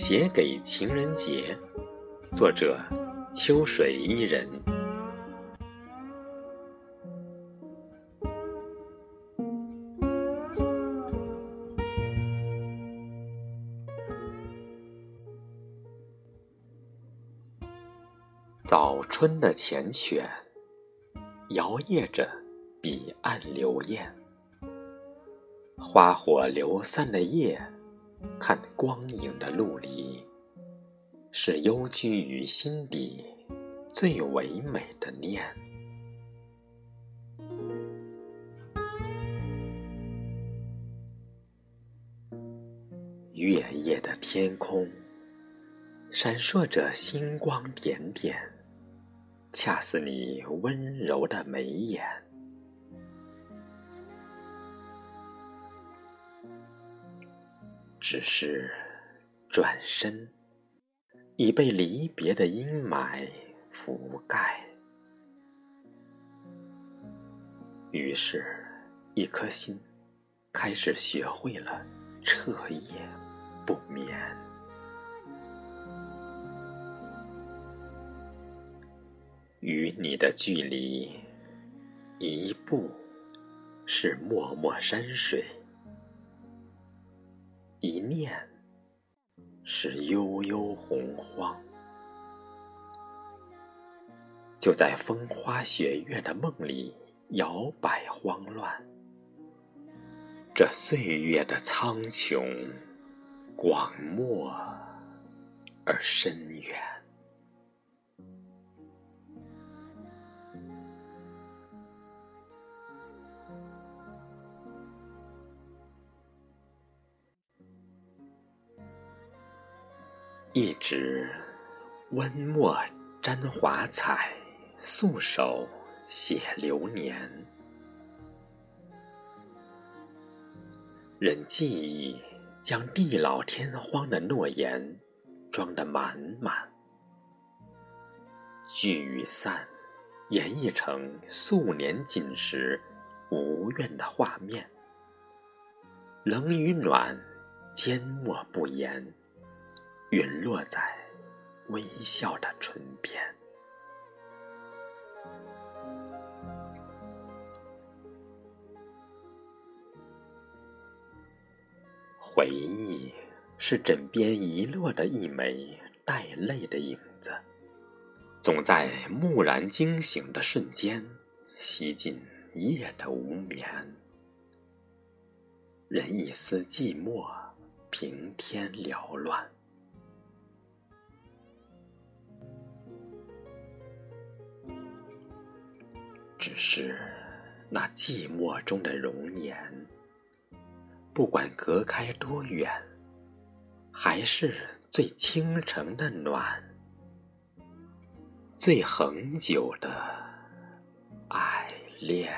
写给情人节，作者秋水伊人。早春的缱绻，摇曳着彼岸流燕。花火流散的夜，看光影的陆离，是幽居于心底最唯美的念。月夜的天空，闪烁着星光点点，恰似你温柔的眉眼。只是，转身已被离别的阴霾覆盖。于是，一颗心开始学会了彻夜不眠。与你的距离，一步是脉脉山水。一念是悠悠洪荒，就在风花雪月的梦里摇摆慌乱。这岁月的苍穹，广漠而深远。一直温墨沾华彩，素手写流年。任记忆将地老天荒的诺言装得满满，聚与散演绎成素年锦时无怨的画面。冷与暖，缄默不言。陨落在微笑的唇边。回忆是枕边遗落的一枚带泪的影子，总在蓦然惊醒的瞬间，吸尽夜的无眠，任一丝寂寞平添缭乱。只是那寂寞中的容颜，不管隔开多远，还是最倾城的暖，最恒久的爱恋。